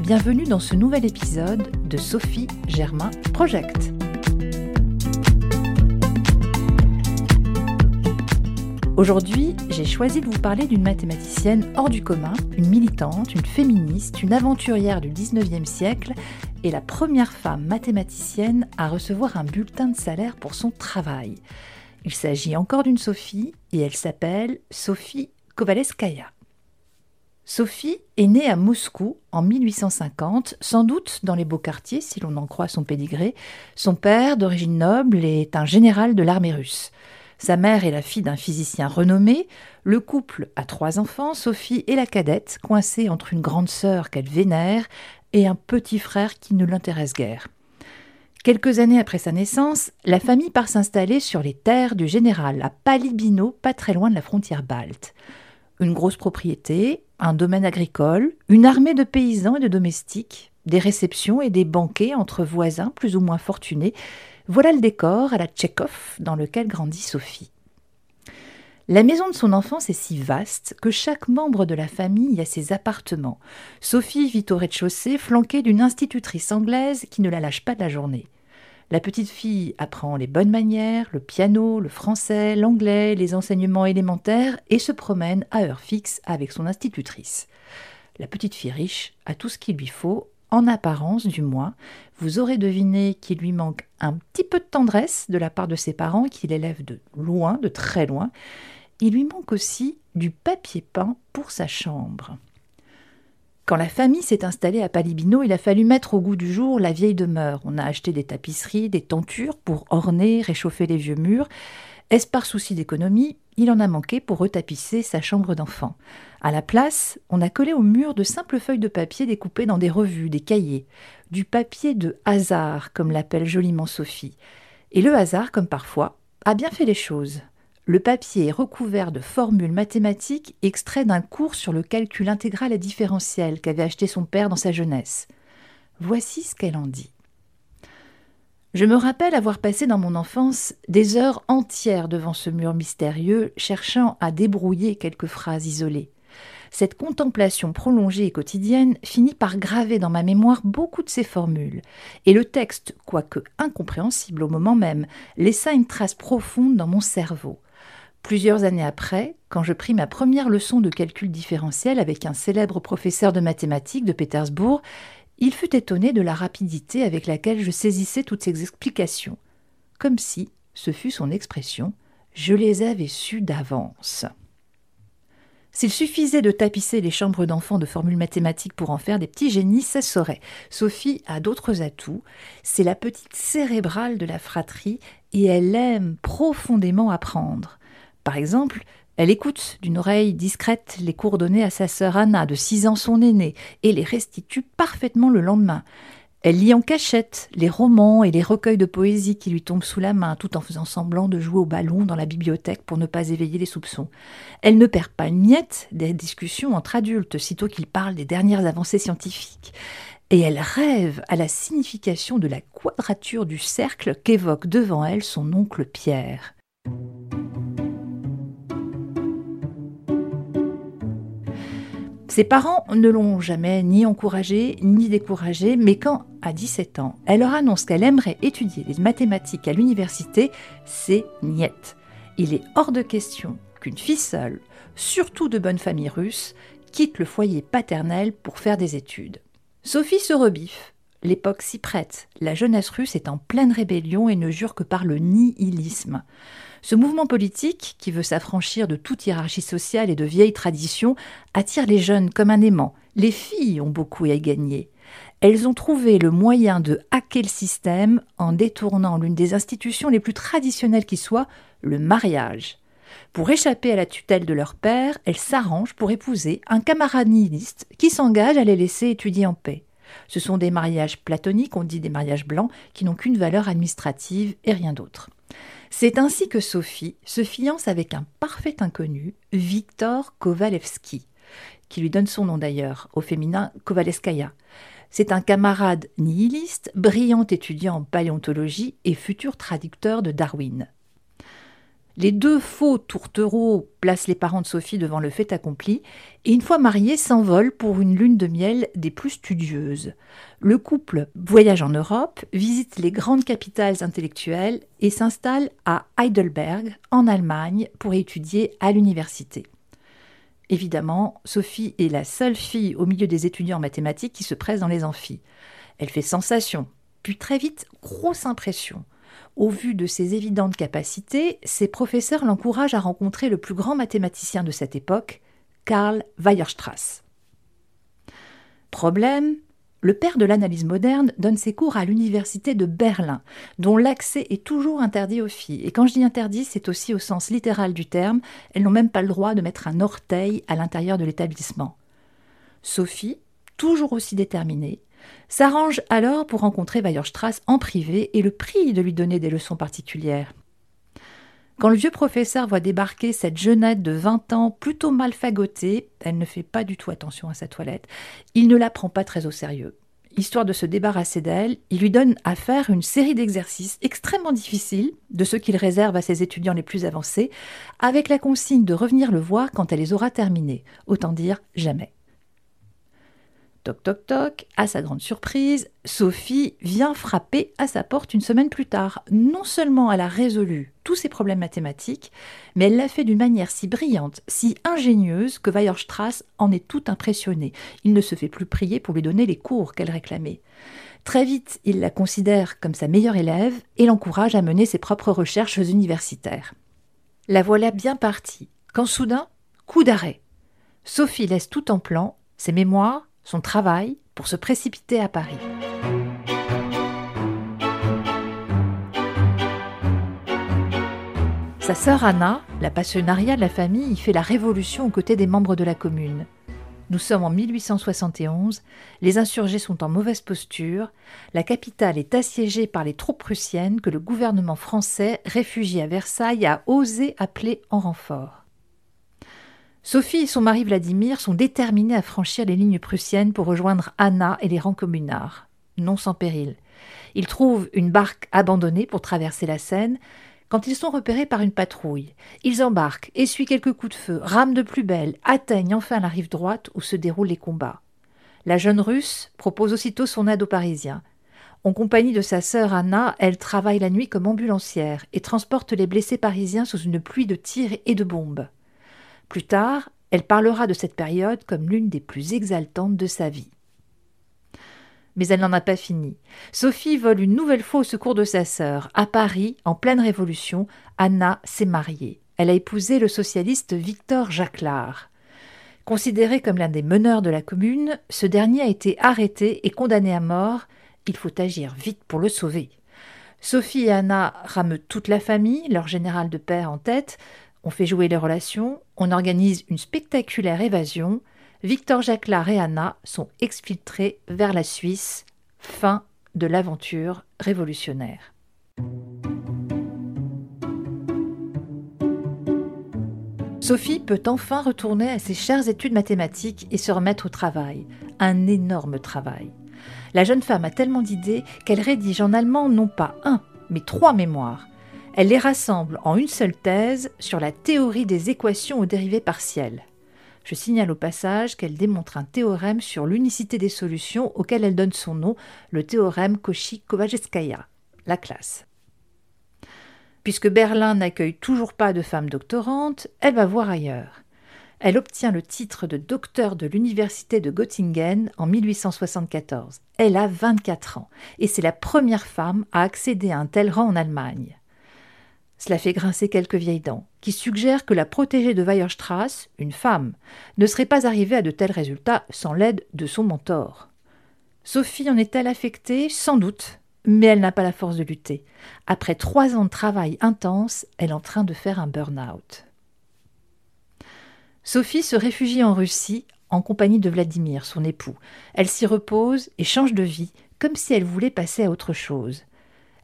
bienvenue dans ce nouvel épisode de Sophie Germain Project. Aujourd'hui, j'ai choisi de vous parler d'une mathématicienne hors du commun, une militante, une féministe, une aventurière du 19e siècle et la première femme mathématicienne à recevoir un bulletin de salaire pour son travail. Il s'agit encore d'une Sophie et elle s'appelle Sophie Kovaleskaya. Sophie est née à Moscou en 1850, sans doute dans les beaux quartiers si l'on en croit son pédigré. Son père, d'origine noble, est un général de l'armée russe. Sa mère est la fille d'un physicien renommé. Le couple a trois enfants, Sophie et la cadette, coincée entre une grande sœur qu'elle vénère et un petit frère qui ne l'intéresse guère. Quelques années après sa naissance, la famille part s'installer sur les terres du général à Palibino, pas très loin de la frontière balte une grosse propriété, un domaine agricole, une armée de paysans et de domestiques, des réceptions et des banquets entre voisins plus ou moins fortunés. Voilà le décor à la Tchekhov dans lequel grandit Sophie. La maison de son enfance est si vaste que chaque membre de la famille a ses appartements. Sophie vit au rez-de-chaussée, flanquée d'une institutrice anglaise qui ne la lâche pas de la journée. La petite fille apprend les bonnes manières, le piano, le français, l'anglais, les enseignements élémentaires et se promène à heure fixe avec son institutrice. La petite fille riche a tout ce qu'il lui faut, en apparence du moins. Vous aurez deviné qu'il lui manque un petit peu de tendresse de la part de ses parents qui l'élèvent de loin, de très loin. Il lui manque aussi du papier peint pour sa chambre. Quand la famille s'est installée à Palibino, il a fallu mettre au goût du jour la vieille demeure. On a acheté des tapisseries, des tentures pour orner, réchauffer les vieux murs. Est-ce par souci d'économie? Il en a manqué pour retapisser sa chambre d'enfant. À la place, on a collé au mur de simples feuilles de papier découpées dans des revues, des cahiers, du papier de hasard, comme l'appelle joliment Sophie. Et le hasard, comme parfois, a bien fait les choses. Le papier est recouvert de formules mathématiques extraits d'un cours sur le calcul intégral et différentiel qu'avait acheté son père dans sa jeunesse. Voici ce qu'elle en dit. Je me rappelle avoir passé dans mon enfance des heures entières devant ce mur mystérieux, cherchant à débrouiller quelques phrases isolées. Cette contemplation prolongée et quotidienne finit par graver dans ma mémoire beaucoup de ces formules, et le texte, quoique incompréhensible au moment même, laissa une trace profonde dans mon cerveau. Plusieurs années après, quand je pris ma première leçon de calcul différentiel avec un célèbre professeur de mathématiques de Pétersbourg, il fut étonné de la rapidité avec laquelle je saisissais toutes ces explications, comme si, ce fut son expression, je les avais sues d'avance. S'il suffisait de tapisser les chambres d'enfants de formules mathématiques pour en faire des petits génies, ça saurait. Sophie a d'autres atouts. C'est la petite cérébrale de la fratrie et elle aime profondément apprendre. Par exemple, elle écoute d'une oreille discrète les cours donnés à sa sœur Anna, de six ans son aînée, et les restitue parfaitement le lendemain. Elle lit en cachette les romans et les recueils de poésie qui lui tombent sous la main, tout en faisant semblant de jouer au ballon dans la bibliothèque pour ne pas éveiller les soupçons. Elle ne perd pas une miette des discussions entre adultes, sitôt qu'ils parlent des dernières avancées scientifiques. Et elle rêve à la signification de la quadrature du cercle qu'évoque devant elle son oncle Pierre. Ses parents ne l'ont jamais ni encouragée ni découragée, mais quand, à 17 ans, elle leur annonce qu'elle aimerait étudier les mathématiques à l'université, c'est niette. Il est hors de question qu'une fille seule, surtout de bonne famille russe, quitte le foyer paternel pour faire des études. Sophie se rebiffe. L'époque s'y prête. La jeunesse russe est en pleine rébellion et ne jure que par le nihilisme. Ce mouvement politique, qui veut s'affranchir de toute hiérarchie sociale et de vieilles traditions, attire les jeunes comme un aimant. Les filles ont beaucoup à gagner. Elles ont trouvé le moyen de hacker le système en détournant l'une des institutions les plus traditionnelles qui soit, le mariage. Pour échapper à la tutelle de leur père, elles s'arrangent pour épouser un camarade nihiliste qui s'engage à les laisser étudier en paix. Ce sont des mariages platoniques, on dit des mariages blancs, qui n'ont qu'une valeur administrative et rien d'autre. C'est ainsi que Sophie se fiance avec un parfait inconnu, Victor Kovalevski, qui lui donne son nom d'ailleurs, au féminin Kovaleskaya. C'est un camarade nihiliste, brillant étudiant en paléontologie et futur traducteur de Darwin. Les deux faux tourtereaux placent les parents de Sophie devant le fait accompli et une fois mariés s'envolent pour une lune de miel des plus studieuses. Le couple voyage en Europe, visite les grandes capitales intellectuelles et s'installe à Heidelberg, en Allemagne, pour étudier à l'université. Évidemment, Sophie est la seule fille au milieu des étudiants en mathématiques qui se presse dans les amphis. Elle fait sensation, puis très vite grosse impression. Au vu de ses évidentes capacités, ses professeurs l'encouragent à rencontrer le plus grand mathématicien de cette époque, Karl Weierstrass. Problème, le père de l'analyse moderne donne ses cours à l'université de Berlin, dont l'accès est toujours interdit aux filles. Et quand je dis interdit, c'est aussi au sens littéral du terme, elles n'ont même pas le droit de mettre un orteil à l'intérieur de l'établissement. Sophie, toujours aussi déterminée, s'arrange alors pour rencontrer Weierstrass en privé et le prie de lui donner des leçons particulières. Quand le vieux professeur voit débarquer cette jeunette de vingt ans plutôt mal fagotée, elle ne fait pas du tout attention à sa toilette, il ne la prend pas très au sérieux. Histoire de se débarrasser d'elle, il lui donne à faire une série d'exercices extrêmement difficiles, de ceux qu'il réserve à ses étudiants les plus avancés, avec la consigne de revenir le voir quand elle les aura terminés, autant dire jamais. Toc toc toc, à sa grande surprise, Sophie vient frapper à sa porte une semaine plus tard. Non seulement elle a résolu tous ses problèmes mathématiques, mais elle l'a fait d'une manière si brillante, si ingénieuse que Weierstrass en est tout impressionné. Il ne se fait plus prier pour lui donner les cours qu'elle réclamait. Très vite, il la considère comme sa meilleure élève et l'encourage à mener ses propres recherches universitaires. La voilà bien partie, quand soudain, coup d'arrêt. Sophie laisse tout en plan, ses mémoires, son travail pour se précipiter à Paris. Sa sœur Anna, la passionnariat de la famille, y fait la révolution aux côtés des membres de la commune. Nous sommes en 1871, les insurgés sont en mauvaise posture, la capitale est assiégée par les troupes prussiennes que le gouvernement français, réfugié à Versailles, a osé appeler en renfort. Sophie et son mari Vladimir sont déterminés à franchir les lignes prussiennes pour rejoindre Anna et les rangs communards. Non sans péril. Ils trouvent une barque abandonnée pour traverser la Seine. Quand ils sont repérés par une patrouille, ils embarquent, essuient quelques coups de feu, rament de plus belle, atteignent enfin la rive droite où se déroulent les combats. La jeune russe propose aussitôt son aide aux Parisiens. En compagnie de sa sœur Anna, elle travaille la nuit comme ambulancière et transporte les blessés parisiens sous une pluie de tirs et de bombes. Plus tard, elle parlera de cette période comme l'une des plus exaltantes de sa vie. Mais elle n'en a pas fini. Sophie vole une nouvelle fois au secours de sa sœur. À Paris, en pleine révolution, Anna s'est mariée. Elle a épousé le socialiste Victor Jacquelard. Considéré comme l'un des meneurs de la commune, ce dernier a été arrêté et condamné à mort. Il faut agir vite pour le sauver. Sophie et Anna rament toute la famille, leur général de père en tête, on fait jouer les relations, on organise une spectaculaire évasion. Victor Jacquelard et Anna sont exfiltrés vers la Suisse. Fin de l'aventure révolutionnaire. Sophie peut enfin retourner à ses chères études mathématiques et se remettre au travail. Un énorme travail. La jeune femme a tellement d'idées qu'elle rédige en allemand non pas un, mais trois mémoires. Elle les rassemble en une seule thèse sur la théorie des équations aux dérivées partielles. Je signale au passage qu'elle démontre un théorème sur l'unicité des solutions auquel elle donne son nom, le théorème Cauchy-Kovalevskaya, la classe. Puisque Berlin n'accueille toujours pas de femmes doctorantes, elle va voir ailleurs. Elle obtient le titre de docteur de l'université de Göttingen en 1874. Elle a 24 ans et c'est la première femme à accéder à un tel rang en Allemagne. Cela fait grincer quelques vieilles dents, qui suggèrent que la protégée de Weierstrass, une femme, ne serait pas arrivée à de tels résultats sans l'aide de son mentor. Sophie en est-elle affectée? Sans doute, mais elle n'a pas la force de lutter. Après trois ans de travail intense, elle est en train de faire un burn-out. Sophie se réfugie en Russie en compagnie de Vladimir, son époux. Elle s'y repose et change de vie, comme si elle voulait passer à autre chose.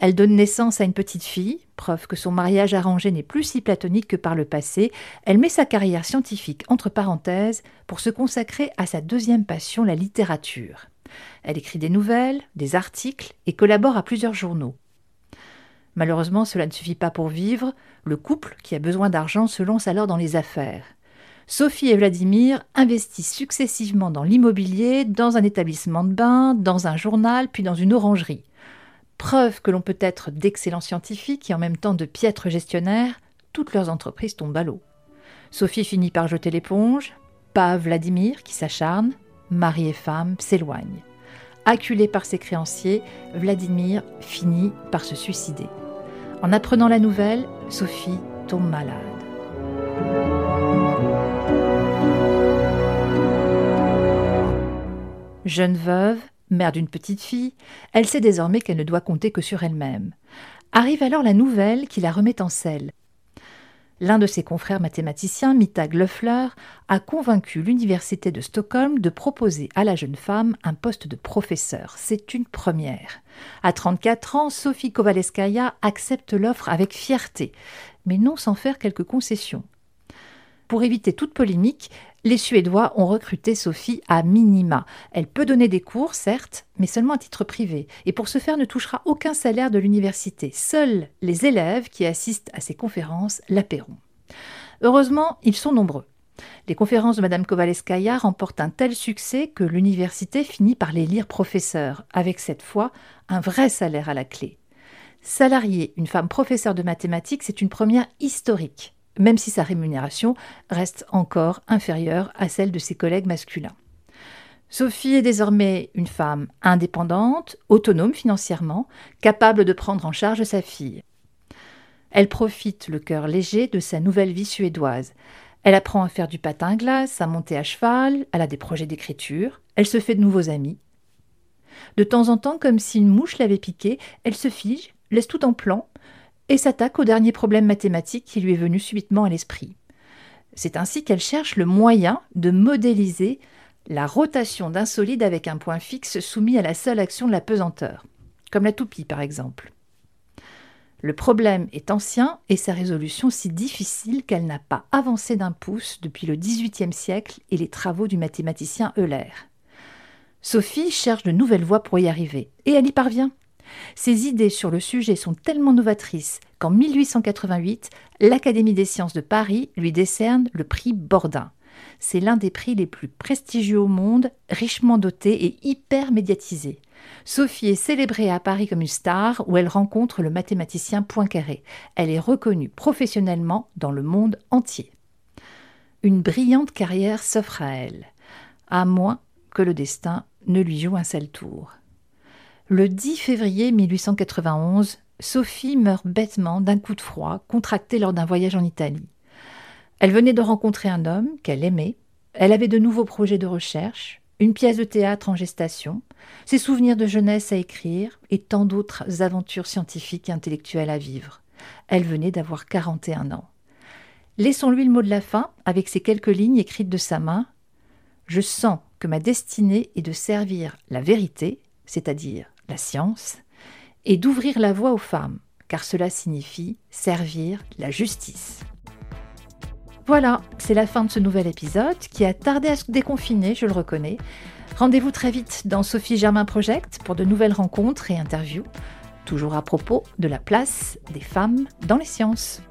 Elle donne naissance à une petite fille, preuve que son mariage arrangé n'est plus si platonique que par le passé. Elle met sa carrière scientifique entre parenthèses pour se consacrer à sa deuxième passion, la littérature. Elle écrit des nouvelles, des articles et collabore à plusieurs journaux. Malheureusement, cela ne suffit pas pour vivre. Le couple, qui a besoin d'argent, se lance alors dans les affaires. Sophie et Vladimir investissent successivement dans l'immobilier, dans un établissement de bain, dans un journal, puis dans une orangerie. Preuve que l'on peut être d'excellents scientifiques et en même temps de piètres gestionnaires, toutes leurs entreprises tombent à l'eau. Sophie finit par jeter l'éponge, pas Vladimir qui s'acharne, mari et femme s'éloignent. Acculé par ses créanciers, Vladimir finit par se suicider. En apprenant la nouvelle, Sophie tombe malade. Jeune veuve, mère d'une petite fille, elle sait désormais qu'elle ne doit compter que sur elle-même. Arrive alors la nouvelle qui la remet en selle. L'un de ses confrères mathématiciens, Mittag Löffler, a convaincu l'université de Stockholm de proposer à la jeune femme un poste de professeur. C'est une première. À 34 ans, Sophie Kovaleskaya accepte l'offre avec fierté, mais non sans faire quelques concessions. Pour éviter toute polémique, les Suédois ont recruté Sophie à minima. Elle peut donner des cours, certes, mais seulement à titre privé, et pour ce faire ne touchera aucun salaire de l'université. Seuls les élèves qui assistent à ces conférences la paieront. Heureusement, ils sont nombreux. Les conférences de Mme Kovaleskaya remportent un tel succès que l'université finit par les lire professeurs, avec cette fois un vrai salaire à la clé. Salarier une femme professeure de mathématiques, c'est une première historique même si sa rémunération reste encore inférieure à celle de ses collègues masculins. Sophie est désormais une femme indépendante, autonome financièrement, capable de prendre en charge sa fille. Elle profite le cœur léger de sa nouvelle vie suédoise. Elle apprend à faire du patin à glace, à monter à cheval, elle a des projets d'écriture, elle se fait de nouveaux amis. De temps en temps, comme si une mouche l'avait piquée, elle se fige, laisse tout en plan, et s'attaque au dernier problème mathématique qui lui est venu subitement à l'esprit. C'est ainsi qu'elle cherche le moyen de modéliser la rotation d'un solide avec un point fixe soumis à la seule action de la pesanteur, comme la toupie par exemple. Le problème est ancien et sa résolution si difficile qu'elle n'a pas avancé d'un pouce depuis le XVIIIe siècle et les travaux du mathématicien Euler. Sophie cherche de nouvelles voies pour y arriver, et elle y parvient. Ses idées sur le sujet sont tellement novatrices qu'en 1888, l'Académie des sciences de Paris lui décerne le prix Bordin. C'est l'un des prix les plus prestigieux au monde, richement doté et hyper médiatisé. Sophie est célébrée à Paris comme une star où elle rencontre le mathématicien Poincaré. Elle est reconnue professionnellement dans le monde entier. Une brillante carrière s'offre à elle, à moins que le destin ne lui joue un seul tour. Le 10 février 1891, Sophie meurt bêtement d'un coup de froid contracté lors d'un voyage en Italie. Elle venait de rencontrer un homme qu'elle aimait, elle avait de nouveaux projets de recherche, une pièce de théâtre en gestation, ses souvenirs de jeunesse à écrire et tant d'autres aventures scientifiques et intellectuelles à vivre. Elle venait d'avoir 41 ans. Laissons-lui le mot de la fin avec ces quelques lignes écrites de sa main. Je sens que ma destinée est de servir la vérité, c'est-à-dire la science, et d'ouvrir la voie aux femmes, car cela signifie servir la justice. Voilà, c'est la fin de ce nouvel épisode qui a tardé à se déconfiner, je le reconnais. Rendez-vous très vite dans Sophie Germain Project pour de nouvelles rencontres et interviews, toujours à propos de la place des femmes dans les sciences.